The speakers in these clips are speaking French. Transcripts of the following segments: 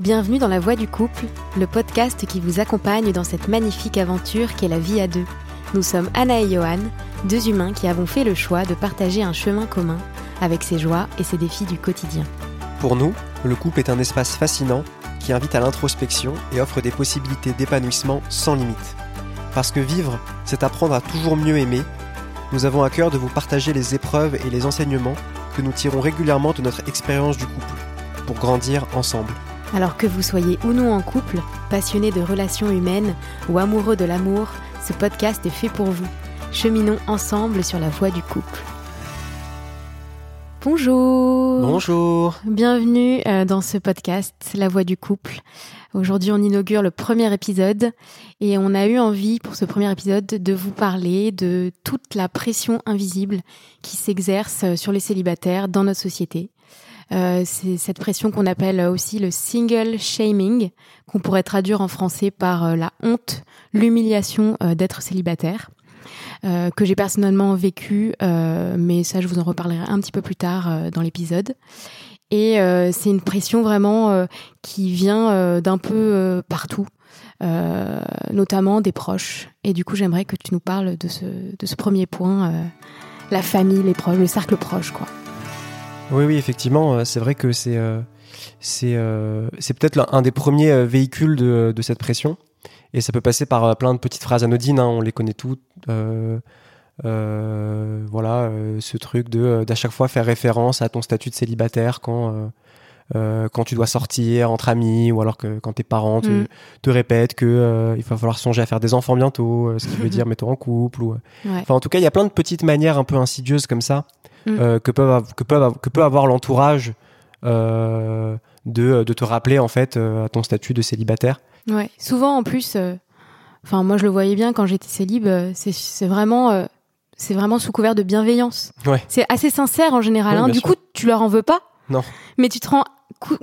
Bienvenue dans La Voix du couple, le podcast qui vous accompagne dans cette magnifique aventure qu'est la vie à deux. Nous sommes Anna et Johan, deux humains qui avons fait le choix de partager un chemin commun avec ses joies et ses défis du quotidien. Pour nous, le couple est un espace fascinant qui invite à l'introspection et offre des possibilités d'épanouissement sans limite. Parce que vivre, c'est apprendre à toujours mieux aimer, nous avons à cœur de vous partager les épreuves et les enseignements que nous tirons régulièrement de notre expérience du couple, pour grandir ensemble. Alors que vous soyez ou non en couple, passionné de relations humaines ou amoureux de l'amour, ce podcast est fait pour vous. Cheminons ensemble sur la voie du couple. Bonjour Bonjour Bienvenue euh, dans ce podcast, La Voix du couple. Aujourd'hui, on inaugure le premier épisode et on a eu envie pour ce premier épisode de vous parler de toute la pression invisible qui s'exerce sur les célibataires dans notre société. Euh, c'est cette pression qu'on appelle aussi le single shaming, qu'on pourrait traduire en français par euh, la honte, l'humiliation euh, d'être célibataire. que j'ai personnellement vécu, mais ça je vous en reparlerai un petit peu plus tard dans l'épisode. Et c'est une pression vraiment qui vient d'un peu partout, notamment des proches. Et du coup, j'aimerais que tu nous parles de ce, de ce premier point, la famille, les proches, le cercle proche, quoi. Oui, oui, effectivement, euh, c'est vrai que c'est euh, euh, c'est peut-être un des premiers véhicules de, de, cette pression. Et ça peut passer par plein de petites phrases anodines, hein, on les connaît toutes. Voilà, ce truc de d'à chaque fois faire référence à ton statut de célibataire quand quand tu dois sortir entre amis ou alors que quand tes parents te, mm. te répètent que il va falloir songer à faire des enfants bientôt, ce qui veut dire mets-toi en couple. Ou, Enfin, en tout cas, il y a plein de petites manières un peu insidieuses comme ça Mm. Euh, que, peuvent, que, peuvent, que peut avoir l'entourage euh, de, de, te rappeler en fait euh, à ton statut de célibataire. Ouais, souvent en plus, enfin moi je le voyais bien quand j'étais célib, c'est vraiment c'est vraiment sous couvert de bienveillance. Ouais. C'est assez sincère en général. hein. Du coup, tu leur en veux pas. Non. Mais tu te rends,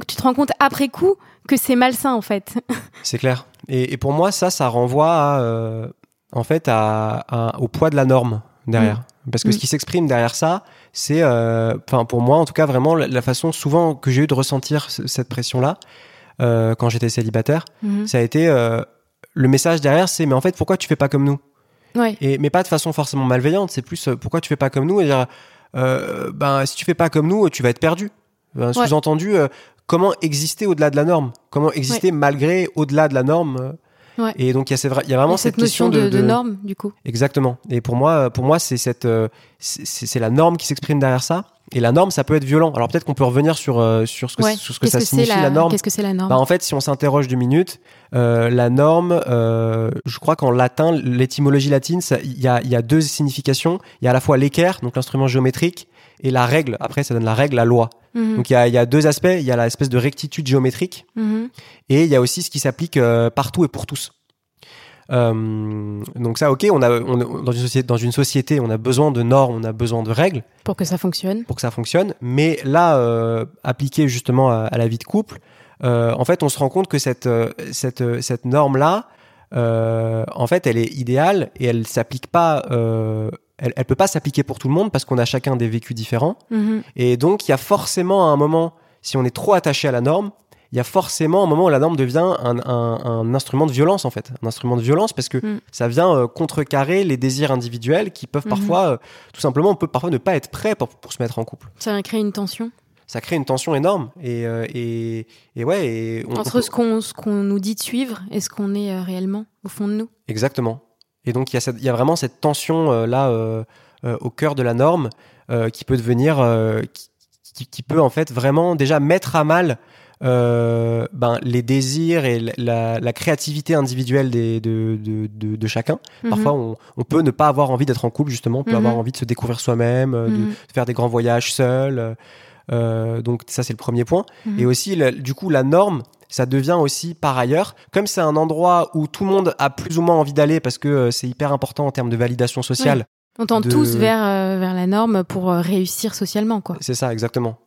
tu te rends compte après coup que c'est malsain en fait. C'est clair. Et, et, pour moi, ça, ça renvoie à, en fait à, au poids de la norme derrière. Mm. Parce que ce mm. qui s'exprime derrière ça, c'est, euh, enfin pour moi en tout cas vraiment la, façon souvent que j'ai eu de ressentir cette pression-là euh, quand j'étais célibataire, mhm. ça a été euh, le message derrière, c'est mais en fait pourquoi tu fais pas comme nous? Ouais. Et mais pas de façon forcément malveillante, c'est plus pourquoi tu fais pas comme nous? Et dire ben si tu fais pas comme nous, tu vas être perdu. Ben, sous-entendu, comment exister au-delà de la norme? Comment exister malgré au-delà de la norme et donc il y a, il y a vraiment cette, notion de, de, norme du coup. Exactement. Et pour moi, pour moi, c'est cette, euh, c'est la norme qui s'exprime derrière ça. Et la norme, ça peut être violent. Alors peut-être qu'on peut revenir sur euh, sur ce que, sur ce que ça signifie la, norme. Qu'est-ce que c'est la norme? Bah, En fait, si on s'interroge deux minutes, euh, la norme, euh, je crois qu'en latin, l'étymologie latine, il y a, y a deux significations. Il y a à la fois l'équerre, donc l'instrument géométrique, et la règle. Après, ça donne la règle, la loi. Mhm. Donc il y a, y a, deux aspects. Il y a l'espèce de rectitude géométrique, mhm. et il y a aussi ce qui s'applique partout et pour tous. Euh, donc ça, ok, on a, dans, une société, dans une société, on a besoin de normes, on a besoin de règles. Pour que ça fonctionne. Pour que ça fonctionne. Mais là, euh, appliqué justement à, la vie de couple, euh, en fait, on se rend compte que cette, cette, cette norme-là, en fait, elle est idéale et elle s'applique pas... elle, elle peut pas s'appliquer pour tout le monde parce qu'on a chacun des vécus différents. Mm-hmm. Et donc, il y a forcément un moment, si on est trop attaché à la norme, il y a forcément un moment où la norme devient un, un, un, instrument de violence en fait, un instrument de violence parce que mm. ça vient euh, contrecarrer les désirs individuels qui peuvent mm-hmm. parfois, euh, tout simplement, on peut parfois ne pas être prêt pour, pour se mettre en couple. Ça crée une tension. Ça crée une tension énorme et, euh, et, et, ouais. Et Entre ce qu'on nous dit de suivre et ce qu'on est réellement au fond de nous. Exactement. Et donc il y a il y a vraiment cette tension là au cœur de la norme qui peut devenir qui, qui, peut en fait vraiment déjà mettre à mal euh, ben, les désirs et la, la créativité individuelle des, de, de, de, de chacun. Mhm. Parfois, on, on, peut ne pas avoir envie d'être en couple, justement. On peut avoir mhm. envie de se découvrir soi-même, euh, mhm. de, faire des grands voyages seul. Euh, donc ça, c'est le premier point. Et aussi, du coup, la norme, ça devient aussi par ailleurs, comme c'est un endroit où tout le monde a plus ou moins envie d'aller parce que euh, c'est hyper important en termes de validation sociale. On tend tous vers, euh, vers la norme pour réussir socialement, quoi. C'est ça, exactement.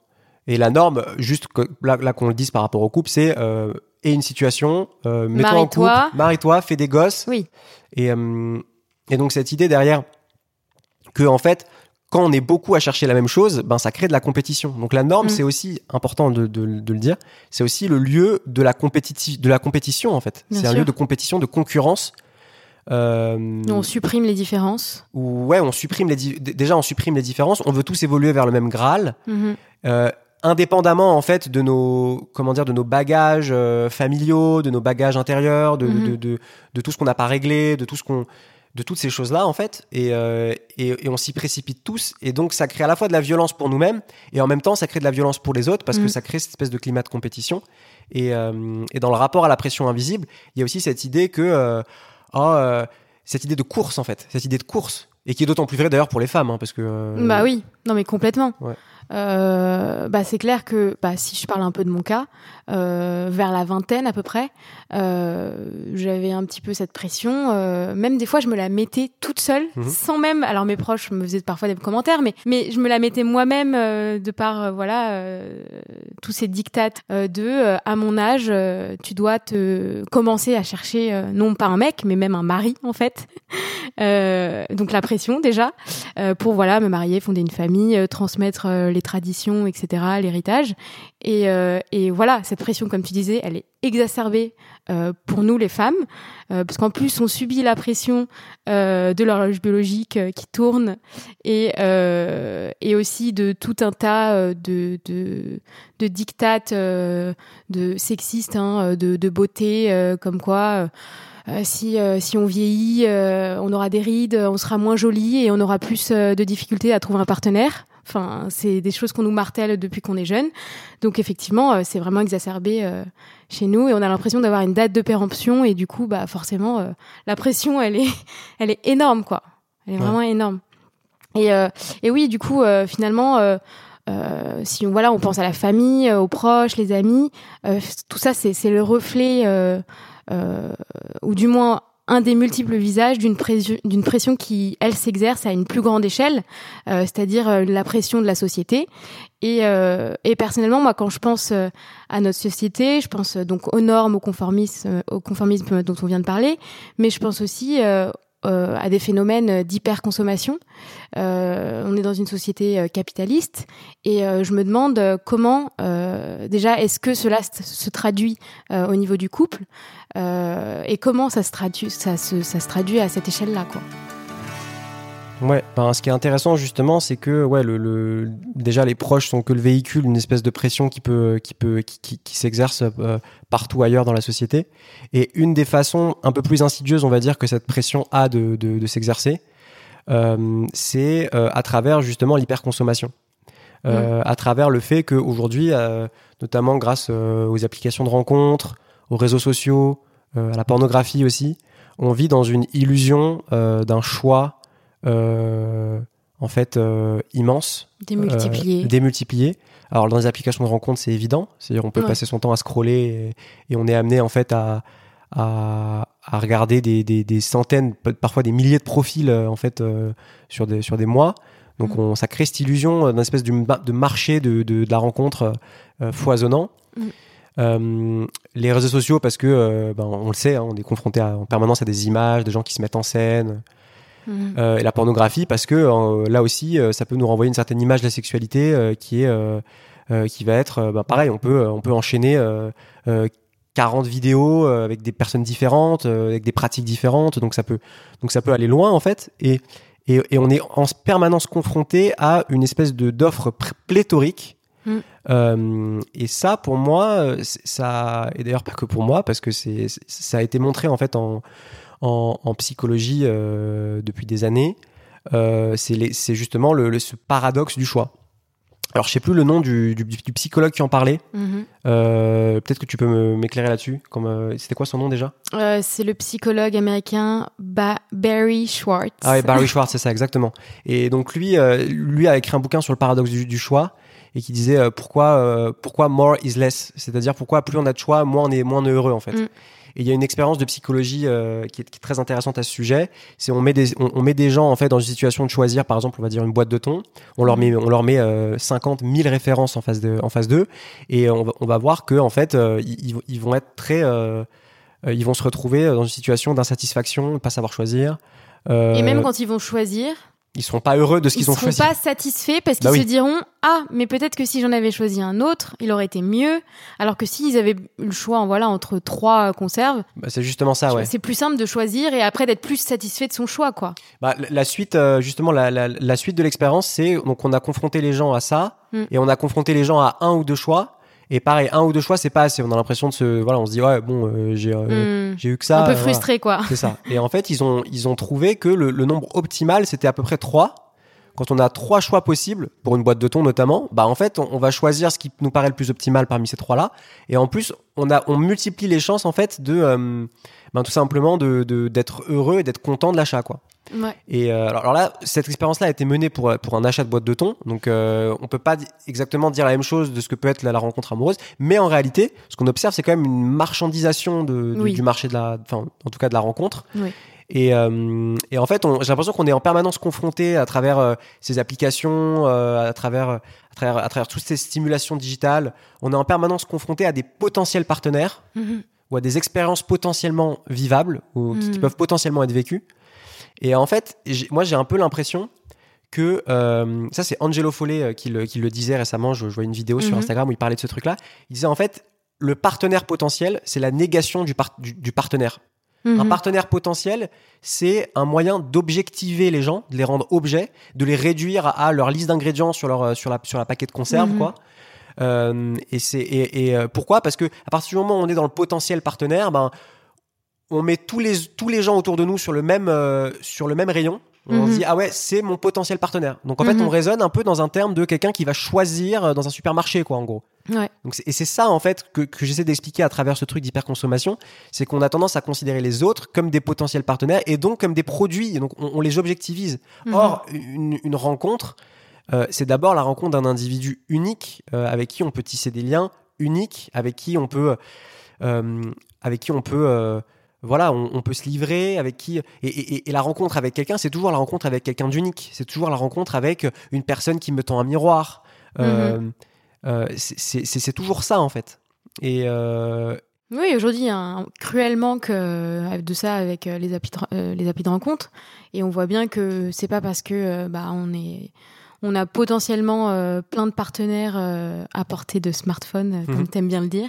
Et la norme, juste là, là qu'on le dise par rapport au couple, c'est euh, et une situation, euh, mets-toi en couple, marie-toi, fais des gosses. Oui. Et, euh, et donc cette idée derrière que en fait, quand on est beaucoup à chercher la même chose, ben ça crée de la compétition. Donc la norme, Mm. c'est aussi important de, de- de le dire. C'est aussi le lieu de la compétition, de la compétition en fait. C'est un lieu de compétition, de concurrence. Euh, On supprime les différences. ouais, on supprime les déjà on supprime les différences. On veut tous évoluer vers le même graal, Mhm. euh, indépendamment en fait de nos comment dire de nos bagages euh, familiaux, de nos bagages intérieurs, de, Mhm. de, de, de tout ce qu'on n'a pas réglé, de tout ce qu'on de toutes ces choses là en fait et, euh, et, et on s'y précipite tous et donc ça crée à la fois de la violence pour nous-mêmes et en même temps ça crée de la violence pour les autres parce que Mhm. ça crée cette espèce de climat de compétition et, euh, et dans le rapport à la pression invisible il y a aussi cette idée que euh, oh, cette idée de course en fait cette idée de course et qui est d'autant plus vraie d'ailleurs pour les femmes hein, parce que Bah oui, non mais complètement. Ouais. Bah c'est clair que bah, si je parle un peu de mon cas, euh, vers la vingtaine à peu près, euh, j'avais un petit peu cette pression. euh, même des fois, je me la mettais toute seule, Mhm. sans même. Alors mes proches me faisaient parfois des commentaires, mais mais je me la mettais moi-même euh, de par euh, voilà euh, tous ces dictates euh, de euh, à mon âge, euh, tu dois te commencer à chercher euh, non pas un mec, mais même un mari en fait. Euh, donc la pression déjà euh, pour voilà me marier, fonder une famille, euh, transmettre les traditions, etc., l'héritage. Et, euh, et voilà, cette pression, comme tu disais, elle est exacerbée euh, pour nous les femmes, euh, parce qu'en plus on subit la pression euh, de l'horloge biologique euh, qui tourne et, euh, et aussi de tout un tas de, de, de dictates de sexistes, hein, de, de beauté, comme quoi. Euh, si, euh, si on vieillit, euh, on aura des rides, on sera moins jolie et on aura plus euh, de difficultés à trouver un partenaire. Enfin, c'est des choses qu'on nous martèle depuis qu'on est jeune. Donc effectivement, euh, c'est vraiment exacerbé euh, chez nous et on a l'impression d'avoir une date de péremption et du coup, bah forcément, euh, la pression, elle est, elle est énorme, quoi. Elle est Ouais. vraiment énorme. Et, euh, et oui, du coup, euh, finalement. Euh, euh, si on, voilà, on pense à la famille, aux proches, les amis, euh, tout ça, c'est le reflet, ou du moins un des multiples visages d'une pression, d'une pression qui, elle, s'exerce à une plus grande échelle, euh, c'est-à-dire euh, la pression de la société. Et, euh, et personnellement, moi, quand je pense euh, à notre société, je pense euh, donc aux normes, au conformisme, euh, au conformisme dont on vient de parler, mais je pense aussi euh, euh, à des phénomènes d'hyperconsommation. Euh, on est dans une société euh, capitaliste et euh, je me demande euh, comment, euh, déjà, est-ce que cela se, traduit euh, au niveau du couple euh, et comment ça se traduit, ça se, ça se traduit à cette échelle-là, quoi. Ouais, ben, ce qui est intéressant justement, c'est que ouais, le, le- déjà les proches sont que le véhicule d'une espèce de pression qui peut, qui peut, qui, qui, qui s'exerce euh, partout ailleurs dans la société. Et une des façons un peu plus insidieuses, on va dire, que cette pression a de, de, de s'exercer, euh, c'est euh, à travers justement l'hyperconsommation. Euh, À travers le fait qu'aujourd'hui, euh, notamment grâce euh, aux applications de rencontres, aux réseaux sociaux, euh, à la pornographie aussi, on vit dans une illusion euh, d'un choix en fait euh, immense, Démultiplié. euh, démultiplié. Alors dans les applications de rencontres, c'est évident, c'est-à-dire on peut Ouais. passer son temps à scroller et, et on est amené en fait à, à, à regarder des, des, des centaines, parfois des milliers de profils euh, en fait euh, sur des sur des mois. Donc Mm. on, ça crée cette illusion euh, d'un espèce de, de marché de, de, de la rencontre euh, foisonnant. Mm. Euh, les réseaux sociaux parce que euh, ben, on le sait, hein, on est confronté à- en permanence à des images, des gens qui se mettent en scène, Mhm. euh, et la pornographie parce que euh, là aussi euh, ça peut nous renvoyer une certaine image de la sexualité qui est qui va être bah, pareil on peut on peut enchaîner euh, euh, 40 vidéos avec des personnes différentes avec des pratiques différentes donc ça peut donc ça peut aller loin en fait et et, et on est en permanence confronté à une espèce de d'offre pléthorique Mm. Euh, et ça pour moi ça et d'ailleurs pas que pour moi parce que c'est c'est- ça a été montré en fait en en, en psychologie euh, depuis des années, euh, c'est justement le, le- ce paradoxe du choix. Alors, je sais plus le nom du, du- du psychologue qui en parlait. Mhm. Euh, Peut-être que tu peux m'éclairer là-dessus. C'était quoi son nom déjà? C'est le psychologue américain ba Barry Schwartz. Ah ouais, Barry Schwartz, c'est ça, exactement. Et donc lui, lui a écrit un bouquin sur le paradoxe du, du choix et qui disait pourquoi, pourquoi more is less, c'est-à-dire pourquoi plus on a de choix, moins on est moins heureux en fait. Mm. Et il y a une expérience de psychologie euh, qui, est, très intéressante à ce sujet. C'est on met des on, met des gens en fait dans une situation de choisir, par exemple, on va dire une boîte de thon. On leur met on leur met euh, 50 000 références en face de en face d'eux et on va, on va voir que en fait euh, ils, ils vont être très euh, ils vont se retrouver dans une situation d'insatisfaction, pas savoir choisir. Et même quand ils vont choisir, ils seront pas heureux de ce qu'ils ont choisi. Ils seront pas satisfaits parce qu'ils Bah oui. se diront ah mais peut-être que si j'en avais choisi un autre, il aurait été mieux. Alors que s'ils avaient eu le choix en voilà entre trois conserves, Bah, c'est justement ça, ouais. c'est plus simple de choisir et après d'être plus satisfait de son choix quoi. Bah, la- la suite, euh, justement, la, la, la suite de l'expérience, c'est donc on a confronté les gens à ça Mm. et on a confronté les gens à un ou deux choix. Et pareil, un ou deux choix, c'est pas assez. On a l'impression de se, voilà, on se dit ouais, bon, euh, j'ai euh, Hmm. j'ai eu que ça. un peu euh, voilà. frustré quoi. C'est ça. Et en fait, ils ont, ils ont trouvé que le, le nombre optimal, c'était à peu près 3. Quand on a trois choix possibles, pour une boîte de thon notamment, bah en fait, on, on va choisir ce qui nous paraît le plus optimal parmi ces trois-là. Et en plus, on, a, on multiplie les chances, en fait, de, euh, ben, tout simplement de, de- d'être heureux et d'être content de l'achat, quoi. Ouais. Et euh, alors, alors là, cette expérience-là a été menée pour, pour un achat de boîte de thon. Donc, euh, on peut pas exactement dire la même chose de ce que peut être la, la rencontre amoureuse. Mais en réalité, ce qu'on observe, c'est quand même une marchandisation de, du- Oui. du marché de la, enfin, en tout cas de la rencontre. Oui. Et, euh, et en fait, j'ai l'impression qu'on est en permanence confronté à travers euh, ces applications, euh, à travers, à travers, à travers toutes ces stimulations digitales. On est en permanence confronté à des potentiels partenaires Mhm. Ou à des expériences potentiellement vivables ou qui, qui Mhm. peuvent potentiellement être vécues. Et en fait, moi, j'ai un peu l'impression que euh, ça, c'est Angelo Follet euh, qui le, qui le disait récemment. Je, je vois une vidéo sur Mhm. Instagram où il parlait de ce truc-là. Il disait en fait, le partenaire potentiel, c'est la négation du, par- du, du partenaire. Un Mhm. partenaire potentiel, c'est un moyen d'objectiver les gens, de les rendre objets, de les réduire à, à leur liste d'ingrédients sur leur euh, sur la sur la paquet de conserve, Mhm. quoi. Euh, et c'est et, et, euh, pourquoi? Parce que à partir du moment où on est dans le potentiel partenaire, ben on met tous les tous les gens autour de nous sur le même euh, sur le même rayon. On Mhm. se dit ah ouais c'est mon potentiel partenaire. Donc en fait Mhm. on raisonne un peu dans un terme de quelqu'un qui va choisir dans un supermarché quoi en gros. Ouais. Donc et c'est ça en fait que, que j'essaie d'expliquer à travers ce truc d'hyperconsommation, c'est qu'on a tendance à considérer les autres comme des potentiels partenaires et donc comme des produits, et donc on, on les objectivise. Mhm. Or une, une rencontre, euh, c'est d'abord la rencontre d'un individu unique euh, avec qui on peut tisser des liens uniques, avec qui on peut, euh, avec qui on peut, voilà, on, on peut se livrer, avec qui et, et- et la rencontre avec quelqu'un, c'est toujours la rencontre avec quelqu'un d'unique, c'est toujours la rencontre avec une personne qui me tend un miroir. Euh, c'est- toujours ça en fait. Et Oui, aujourd'hui, il y a un cruel manque de ça avec les applis de, les applis de rencontre. Et on voit bien que c'est pas parce que bah, on est on a potentiellement euh, plein de partenaires euh, à portée de smartphone, euh, comme Mhm. t'aimes bien le dire,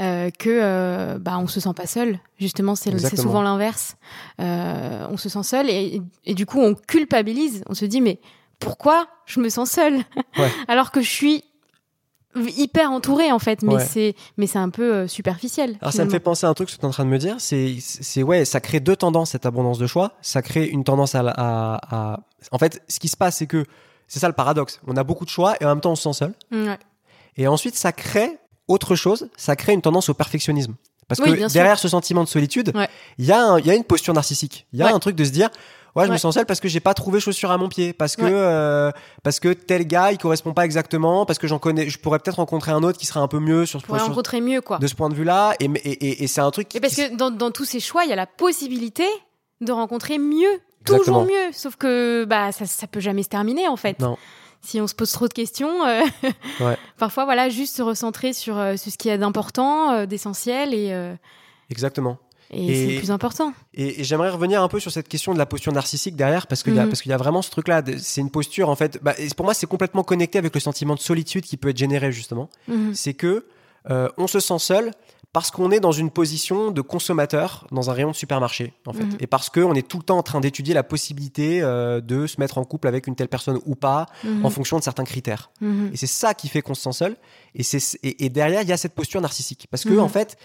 euh, que bah on se sent pas seul. Justement, c'est souvent l'inverse. On se sent seul et, et du coup on culpabilise. On se dit mais pourquoi je me sens seul Ouais. alors que je suis hyper entouré en fait. Mais Ouais. c'est mais c'est un peu euh, superficiel. alors ça me fait penser à un truc que tu es en train de me dire, c'est c'est ouais, ça crée deux tendances cette abondance de choix. Ça crée une tendance à, la- à, à- en fait, ce qui se passe, c'est que c'est ça le paradoxe. On a beaucoup de choix et en même temps on se sent seul. Ouais. Et ensuite, ça crée autre chose. Ça crée une tendance au perfectionnisme. Parce Oui, que derrière ce sentiment de solitude, il Ouais. y, a y une posture narcissique. Il y a Ouais. un truc de se dire, ouais, je me sens seul parce que j'ai pas trouvé chaussure à mon pied, parce que euh, parce que tel gars il correspond pas exactement, parce que j'en connais, je pourrais peut-être rencontrer un autre qui serait un peu mieux sur, ce- sur- rencontrer mieux quoi. de ce point de vue-là. Et, et, et, et c'est un truc qui, Et parce qui- que dans, dans tous ces choix, il y a la possibilité de rencontrer mieux, Exactement. toujours mieux. Sauf que bah ça, ça peut jamais se terminer en fait. Non. Si on se pose trop de questions, euh, Ouais. parfois voilà, juste se recentrer sur, euh, sur ce qu'il y a d'important, euh, d'essentiel et, exactement. et, Et- c'est le plus important. Et, et j'aimerais revenir un peu sur cette question de la posture narcissique derrière, parce qu'il y, a- Mhm. parce qu'il y a vraiment ce truc-là. C'est une posture, en fait. Bah, et pour moi, c'est complètement connecté avec le sentiment de solitude qui peut être généré, justement. Mhm. C'est que euh, on se sent seul parce qu'on est dans une position de consommateur dans un rayon de supermarché, en fait. Mhm. Et parce qu'on est tout le temps en train d'étudier la possibilité euh, de se mettre en couple avec une telle personne ou pas, Mhm. en fonction de certains critères. Mhm. Et c'est ça qui fait qu'on se sent seul. Et, c'est, et, et derrière, il y a cette posture narcissique. Parce que, en fait,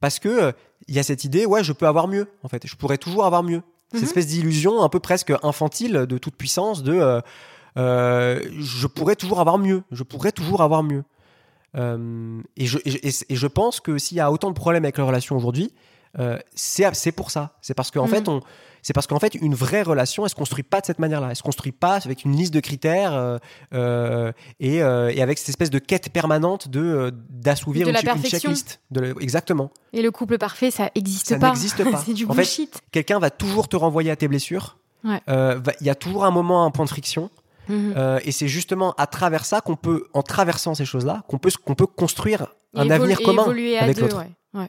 parce que euh, il y a cette idée, ouais, je peux avoir mieux, en fait. Je pourrais toujours avoir mieux. Cette espèce d'illusion un peu presque infantile de toute puissance de euh, je pourrais toujours avoir mieux. Je pourrais toujours avoir mieux. Euh, et, je, et, je- et je pense que s'il y a autant de problèmes avec les relations aujourd'hui, euh, c'est pour ça. C'est parce qu'en Mhm. fait, on, c'est parce qu'en fait, une vraie relation, elle se construit pas de cette manière-là. Elle se construit pas avec une liste de critères euh, et, euh, et avec cette espèce de quête permanente de d'assouvir une, une perfection. checklist. De le- exactement. Et le couple parfait, ça existe Ça pas. n'existe pas. c'est du En bullshit. Quelqu'un va toujours te renvoyer à tes blessures. Ouais. Il y a toujours un moment, un point de friction. Mhm. Euh, et c'est justement à travers ça qu'on peut, en traversant ces choses-là, qu'on peut, qu'on peut construire un évolu- avenir commun avec deux, l'autre. ouais. Ouais.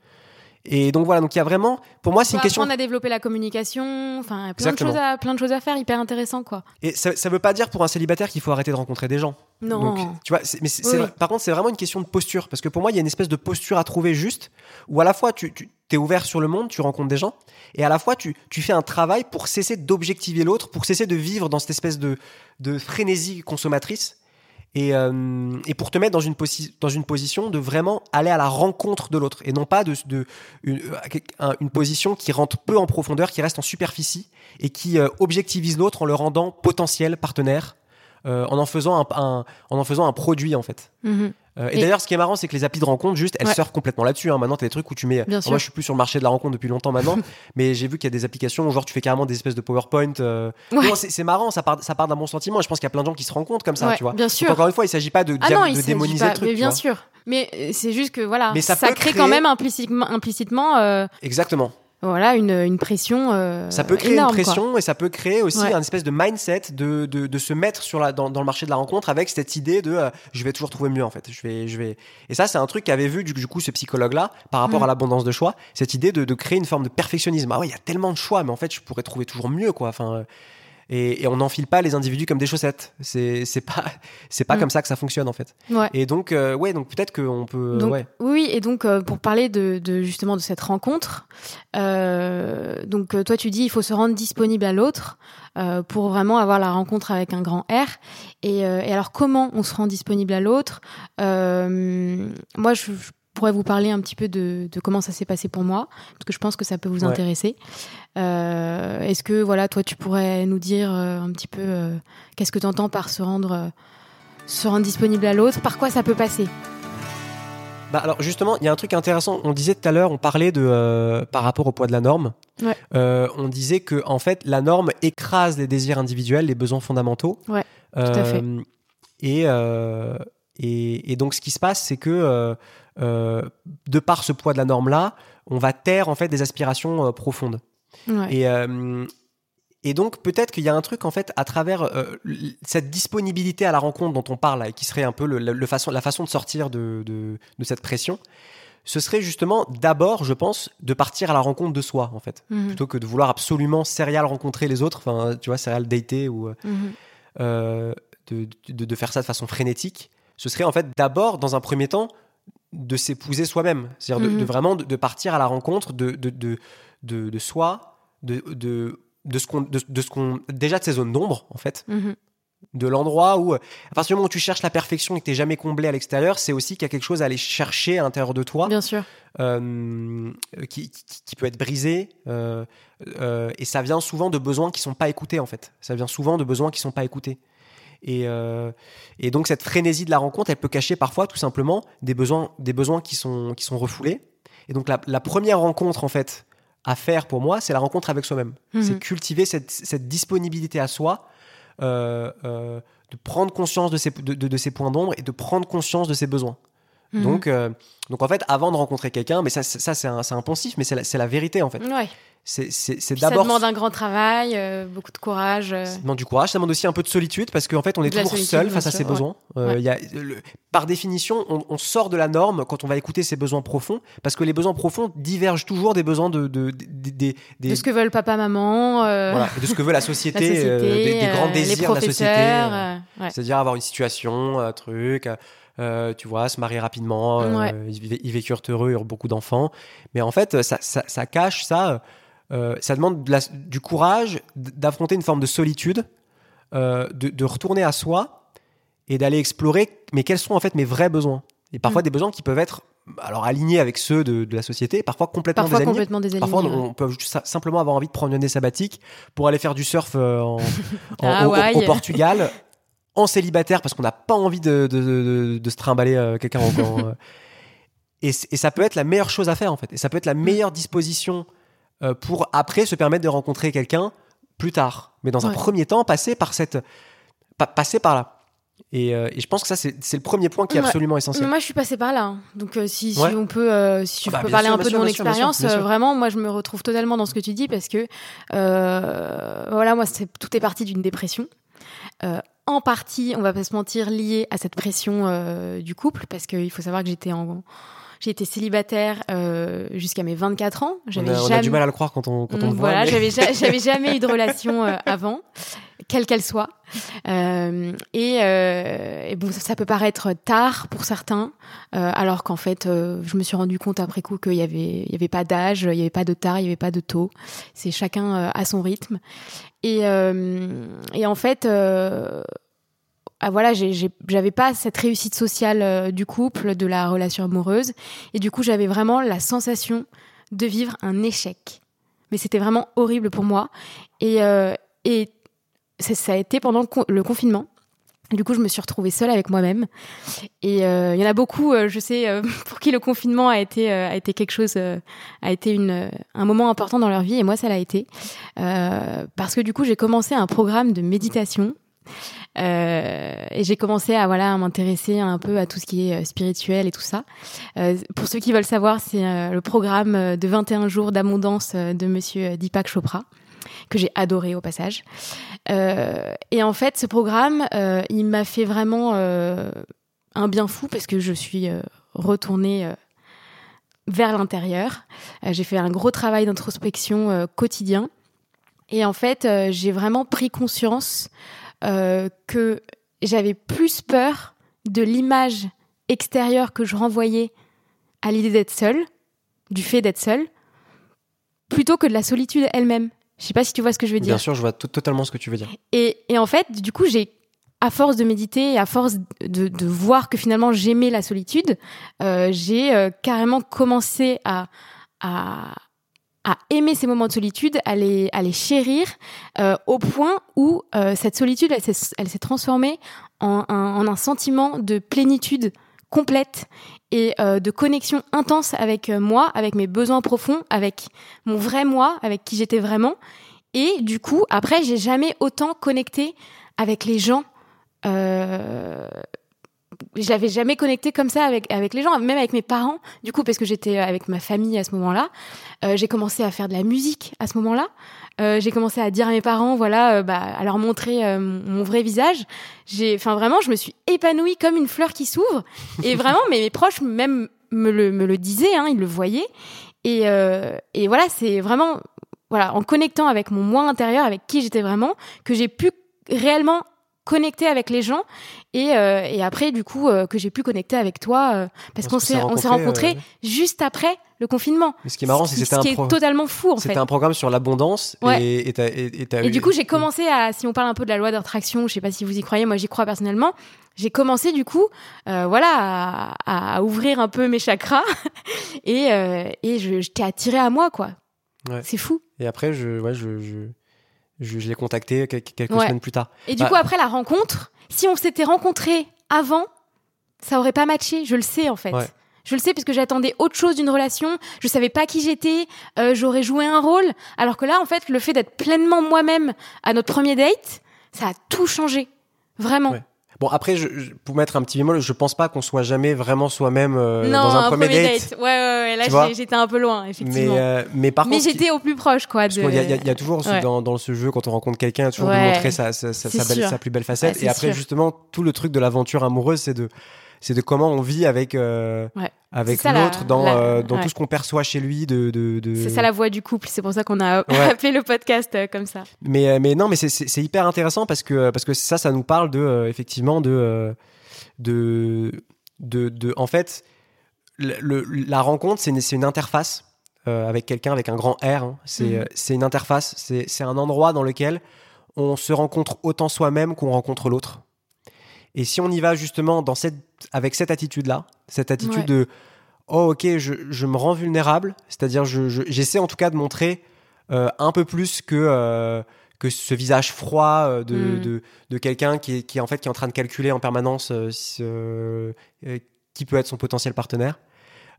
Et donc voilà, donc il y a vraiment, pour moi, c'est une question. On a développé la communication, enfin, plein de, choses à, plein de choses à faire, hyper intéressant, quoi. Et ça, ça veut pas dire pour un célibataire qu'il faut arrêter de rencontrer des gens. Non. tu vois, mais par contre, c'est vraiment une question de posture, parce que pour moi, il y a une espèce de posture à trouver juste, où à la fois tu, tu es ouvert sur le monde, tu rencontres des gens, et à la fois tu, tu fais un travail pour cesser d'objectiver l'autre, pour cesser de vivre dans cette espèce de, de frénésie consommatrice et, euh, et, pour te mettre dans une, dans une position de vraiment aller à la rencontre de l'autre et non pas de, de une, une, position qui rentre peu en profondeur, qui reste en superficie et qui euh, objectivise l'autre en le rendant potentiel partenaire, euh, en en faisant un, un, en en faisant un produit en fait. Mm-hmm. Euh, et, d'ailleurs, ce qui est marrant, c'est que les applis de rencontre, juste, elles surfent complètement là-dessus. Hein. Maintenant, t'as des trucs où tu mets. moi, je suis plus sur le marché de la rencontre depuis longtemps maintenant, mais j'ai vu qu'il y a des applications où genre tu fais carrément des espèces de PowerPoint. Euh... c'est marrant, ça part, ça part d'un bon sentiment. je pense qu'il y a plein de gens qui se rencontrent comme ça, tu vois. Bien sûr. encore une fois, il s'agit pas de, ah de démoniser le truc. Mais bien sûr. Mais euh, c'est juste que voilà, ça, crée quand même implicitement. implicitement euh, Exactement voilà une, une pression euh, ça peut créer une pression et ça peut créer aussi un espèce de mindset de, de, de se mettre sur la, dans, dans, le marché de la rencontre avec cette idée de euh, je vais toujours trouver mieux en fait. Je vais je vais. Et ça c'est un truc qu'avait vu du, du, coup ce psychologue là par rapport mm. à l'abondance de choix cette idée de, de, créer une forme de perfectionnisme. Ah ouais il y a tellement de choix mais en fait je pourrais trouver toujours mieux quoi. Enfin et, on n'enfile pas les individus comme des chaussettes. C'est pas c'est pas mm. comme ça que ça fonctionne en fait. Et donc euh, ouais donc peut-être qu'on peut. Oui et donc euh, pour parler de, de, justement de cette rencontre, euh, donc toi tu dis il faut se rendre disponible à l'autre pour vraiment avoir la rencontre avec un grand R. Et, et alors comment on se rend disponible à l'autre? Moi je, je pourrais vous parler un petit peu de, de comment ça s'est passé pour moi, parce que je pense que ça peut vous intéresser. Euh, Est-ce que, voilà, toi, tu pourrais nous dire euh, un petit peu euh, qu'est-ce que tu entends par se rendre, se rendre disponible à l'autre? Par quoi ça peut passer? Bah alors justement, il y a un truc intéressant. On disait tout à l'heure, on parlait de par rapport au poids de la norme. Ouais. on disait que en fait, la norme écrase les désirs individuels, les besoins fondamentaux. Ouais. Tout à fait. Et, et, et donc, ce qui se passe, c'est que euh, de par ce poids de la norme-là, on va taire en fait des aspirations euh, profondes. Et, euh, et donc peut-être qu'il y a un truc en fait à travers cette disponibilité à la rencontre dont on parle et qui serait un peu le, façon, la façon de sortir de, de, cette pression. Ce serait justement d'abord, je pense, de partir à la rencontre de soi en fait, mhm. plutôt que de vouloir absolument serial rencontrer les autres. Enfin, tu vois, serial dater ou mhm. de, de, de, faire ça de façon frénétique. Ce serait en fait d'abord, dans un premier temps, de s'épouser soi-même, c'est-à-dire de, mhm. vraiment de, partir à la rencontre de, de, de, de, soi, de, de, de ce qu'on, de, ce qu'on, déjà de ses zones d'ombre en fait, mhm. de l'endroit où, à partir du moment où tu cherches la perfection et que t'es jamais comblé à l'extérieur, c'est aussi qu'il y a quelque chose à aller chercher à l'intérieur de toi, bien sûr, euh, qui, qui, peut être brisé, euh, euh, et ça vient souvent de besoins qui sont pas écoutés en fait, ça vient souvent de besoins qui sont pas écoutés. Et, euh, et donc cette frénésie de la rencontre, elle peut cacher parfois tout simplement des besoins, des besoins qui sont, qui sont refoulés. Et donc la, première rencontre en fait à faire pour moi, c'est la rencontre avec soi-même. Mhm. C'est cultiver cette, cette, disponibilité à soi, euh, euh, de prendre conscience de ses, de, de, ses points d'ombre et de prendre conscience de ses besoins. Mhm. Donc, donc en fait, avant de rencontrer quelqu'un, mais ça, ça c'est un, un, poncif, mais c'est la, la, vérité en fait. Ouais c'est d'abord. Ça demande un grand travail, euh, beaucoup de courage. Euh. Ça demande du courage, ça demande aussi un peu de solitude parce qu'en fait, on est toujours seul face à ses besoins. Euh, y a, par définition, on, sort de la norme quand on va écouter ses besoins profonds parce que les besoins profonds divergent toujours des besoins de. De, de, de ce que veulent papa, maman. Voilà, de ce que veut la société, des, grands désirs de la société. C'est-à-dire avoir une situation, un truc. Euh, tu vois, se marier rapidement, ils, vécurent heureux, ils ont beaucoup d'enfants. Mais en fait, ça, ça, ça cache ça euh, ça demande du courage d'affronter une forme de solitude, euh, de, retourner à soi et d'aller explorer, mais quels sont en fait mes vrais besoins Et parfois mm. des besoins qui peuvent être alors alignés avec ceux de, la société, parfois complètement parfois désalignés. Complètement désalignés parfois on peut simplement avoir envie de prendre une année sabbatique pour aller faire du surf euh, en, ah au, Portugal en célibataire parce qu'on n'a pas envie de, de, se trimballer quelqu'un encore. et, et, ça peut être la meilleure chose à faire en fait. Et ça peut être la mm. meilleure disposition euh, pour après se permettre de rencontrer quelqu'un plus tard. Mais dans un premier temps, passer par cette, passer par là. Et, euh, et, je pense que ça, c'est le premier point qui est absolument essentiel. Moi, je suis passée par là. Hein. Donc, euh, si, si, on peut, si je bah, peux parler un peu de mon expérience, vraiment, moi, je me retrouve totalement dans ce que tu dis parce que, voilà, moi, tout est parti d'une dépression. En partie, on va pas se mentir, liée à cette pression du couple parce qu'il faut savoir que j'étais en J'ai été célibataire euh, jusqu'à mes 24 ans. On, J'avais a, on a jamais... du mal à le croire quand on, quand on Mm, le voit. voilà, mais- j'avais ja- j'avais jamais eu de relation euh, avant, quelle qu'elle soit. Euh, et, euh, et bon, ça, peut paraître tard pour certains, euh, alors qu'en fait, je me suis rendu compte après coup qu'il y avait, y avait pas d'âge, il y avait pas de tard, il y avait pas de tôt. C'est chacun à son rythme. Et, et en fait. Ah voilà, j'avais pas cette réussite sociale du couple, de la relation amoureuse, et du coup j'avais vraiment la sensation de vivre un échec mais c'était vraiment horrible pour moi. Et ça, a été pendant le, con- le confinement. Du coup, je me suis retrouvée seule avec moi-même. Et euh, il y en a beaucoup, euh, je sais, euh, pour qui le confinement a été quelque chose, a été un moment important dans leur vie. Et moi, ça l'a été parce que du coup, j'ai commencé un programme de méditation. Et j'ai commencé à voilà à m'intéresser un peu à tout ce qui est spirituel et tout ça. Pour ceux qui veulent savoir, c'est le programme de 21 jours d'abondance de Monsieur Deepak Chopra que j'ai adoré au passage. Euh, et en fait, ce programme, euh, il m'a fait vraiment euh, un bien fou parce que je suis retournée vers l'intérieur. J'ai fait un gros travail d'introspection quotidien. Et en fait, j'ai vraiment pris conscience que j'avais plus peur de l'image extérieure que je renvoyais à l'idée d'être seule, du fait d'être seule, plutôt que de la solitude elle-même. Je sais pas si tu vois ce que je veux dire. Bien sûr, je vois to- totalement ce que tu veux dire. Et, et en fait, du coup, j'ai, à force de méditer et à force de, de voir que finalement j'aimais la solitude, euh, j'ai euh, carrément commencé à, à, à aimer ces moments de solitude, à les, à les chérir, euh, au point où euh, cette solitude, elle s'est, elle s'est transformée en un, en un sentiment de plénitude complète et euh, de connexion intense avec euh, moi, avec mes besoins profonds, avec mon vrai moi, avec qui j'étais vraiment. Et du coup, après, j'ai jamais autant connecté avec les gens. Euh, j'avais jamais connecté comme ça avec avec les gens, même avec mes parents. Du coup, parce que j'étais avec ma famille à ce moment-là, euh, j'ai commencé à faire de la musique à ce moment-là. Euh, j'ai commencé à dire à mes parents, voilà, euh, bah, à leur montrer euh, mon vrai visage. J'ai, enfin, vraiment, je me suis épanouie comme une fleur qui s'ouvre. Et vraiment, mes, mes proches même me le me le disaient, hein, ils le voyaient. Et euh, et voilà, c'est vraiment voilà, en connectant avec mon moi intérieur, avec qui j'étais vraiment, que j'ai pu réellement connecter avec les gens et, euh, et après du coup euh, que j'ai pu connecter avec toi euh, parce qu'on s'est on s'est rencontrés juste après le confinement. Mais ce qui est marrant, c'est que c'était un, qui est totalement fou en c'était un programme sur l'abondance Ouais. et et et- et eu- du coup, j'ai commencé à, si on parle un peu de la loi d'attraction, je sais pas si vous y croyez, moi j'y crois personnellement. J'ai commencé du coup, voilà, à, à ouvrir un peu mes chakras et, et je, je t'ai attiré à moi, quoi. Ouais. C'est fou. Et après, je, ouais, je, je, je, je l'ai contacté quelques, quelques Ouais. semaines plus tard. Et du Bah- coup, après la rencontre, si on s'était rencontrés avant, ça aurait pas matché. Je le sais en fait. Ouais. Je le sais parce que j'attendais autre chose d'une relation. Je savais pas qui j'étais. euh, J'aurais joué un rôle. Alors que là, en fait, le fait d'être pleinement moi-même à notre premier date, ça a tout changé. Vraiment. Ouais. Bon, après, je, je- pour mettre un petit bémol, je pense pas qu'on soit jamais vraiment soi-même euh, non, dans un, premier, date. Ouais, ouais, ouais. Là, j'étais un peu loin, Mais, effectivement. euh, mais par Mais contre, qui- j'étais au plus proche, quoi. parce De... qu'il y, a- il y a- il y a toujours Ouais. dans, dans ce jeu, quand on rencontre quelqu'un, il toujours de montrer sa, sa, sa, C'est sa belle- sûr. sa plus belle facette. Et après, sûr. justement, tout le truc de l'aventure amoureuse, c'est de, c'est de comment on vit avec, euh, Ouais. avec la- l'autre, dans, la- euh, dans ouais. tout ce qu'on perçoit chez lui. De, de, de... C'est ça la voix du couple. C'est pour ça qu'on a Ouais. appelé le podcast euh, comme ça. Mais, mais non, mais c'est- hyper intéressant parce que, parce que ça, ça nous parle de, effectivement, de, de, de, de- en fait, le- le- la rencontre, c'est une, c'est une interface avec quelqu'un avec un grand R. hein. C'est Mhm. euh, c'est une interface, c'est c'est un endroit dans lequel on se rencontre autant soi-même qu'on rencontre l'autre. Et si on y va justement dans cette, avec cette attitude-là, cette attitude Ouais. de oh ok, je, je me rends vulnérable, c'est-à-dire je- je- j'essaie en tout cas de montrer euh, un peu plus que euh, que ce visage froid euh, de, Mm. de, de quelqu'un qui est, qui est en fait qui est en train de calculer en permanence ce- qui peut être son potentiel partenaire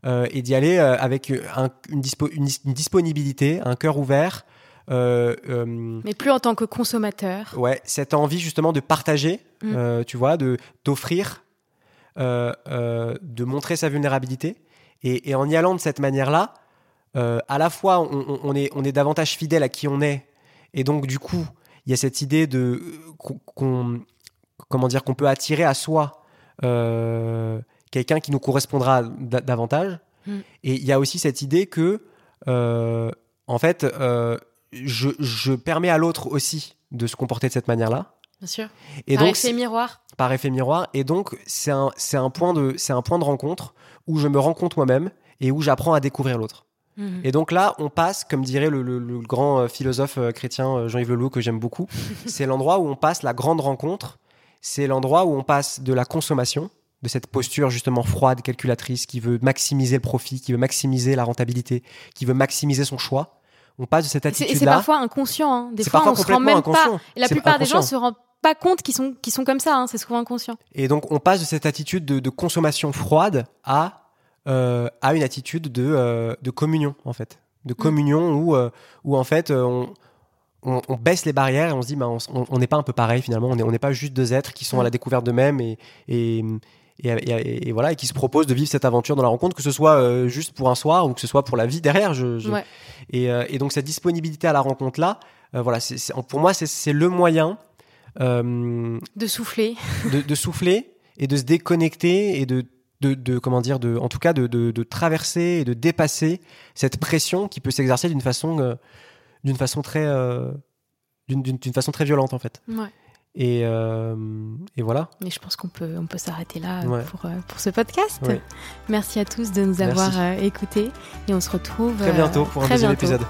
euh, et d'y aller euh, avec un- une, dispo- une, dis- une disponibilité, un cœur ouvert. euh, Mais plus en tant que consommateur. Ouais, cette envie justement de partager, Mm. euh, tu vois, de d'offrir, euh, euh, de montrer sa vulnérabilité, et, et en y allant de cette manière-là, à la fois on, est on est davantage fidèle à qui on est, et donc du coup il y a cette idée de qu'on comment dire qu'on peut attirer à soi quelqu'un qui nous correspondra da- davantage, Mm. Et il y a aussi cette idée que, en fait, je, je permets à l'autre aussi de se comporter de cette manière-là. Bien sûr. Et Par donc, effet miroir. par effet miroir. Et donc, c'est un, un, point de, un point de rencontre où je me rencontre moi-même et où j'apprends à découvrir l'autre. Mhm. Et donc là, on passe, comme dirait le, le- le grand euh, philosophe euh, chrétien euh, Jean-Yves Leloup, que j'aime beaucoup, c'est l'endroit où on passe la grande rencontre. C'est l'endroit où on passe de la consommation, de cette posture justement froide, calculatrice, qui veut maximiser le profit, qui veut maximiser la rentabilité, qui veut maximiser son choix. On passe de cette Et c'est attitude-là. parfois inconscient. hein. Des fois, on se rend même pas. inconscient. Et la plupart des gens se rendent pas compte qu'ils sont, qu'ils sont comme ça. hein. C'est souvent inconscient. Et donc, on passe de cette attitude de, de consommation froide à, euh, à une attitude de, euh, de communion, en fait. De communion où, euh, où en fait, euh, on, on, on baisse les barrières et on se dit, bah, on n'est pas un peu pareil finalement. On n'est on pas juste deux êtres qui sont à la découverte d'eux-mêmes et, et, et, et- et voilà, et qui se proposent de vivre cette aventure dans la rencontre, que ce soit euh, juste pour un soir ou que ce soit pour la vie derrière. Je, je- Ouais. et, euh, et donc, cette disponibilité à la rencontre-là, euh, voilà, pour moi, c'est- le moyen. De souffler. de, de souffler et de se déconnecter et de, de, de- comment dire, de, en tout cas de, traverser et de dépasser cette pression qui peut s'exercer d'une façon, d'une façon très, d'une façon très violente en fait. Ouais. Et, euh, et voilà. Mais je pense qu'on peut, on peut s'arrêter là euh, Ouais. pour, euh, pour ce podcast. Merci à tous de nous avoir euh, écoutés et on se retrouve Très bientôt pour un deuxième épisode.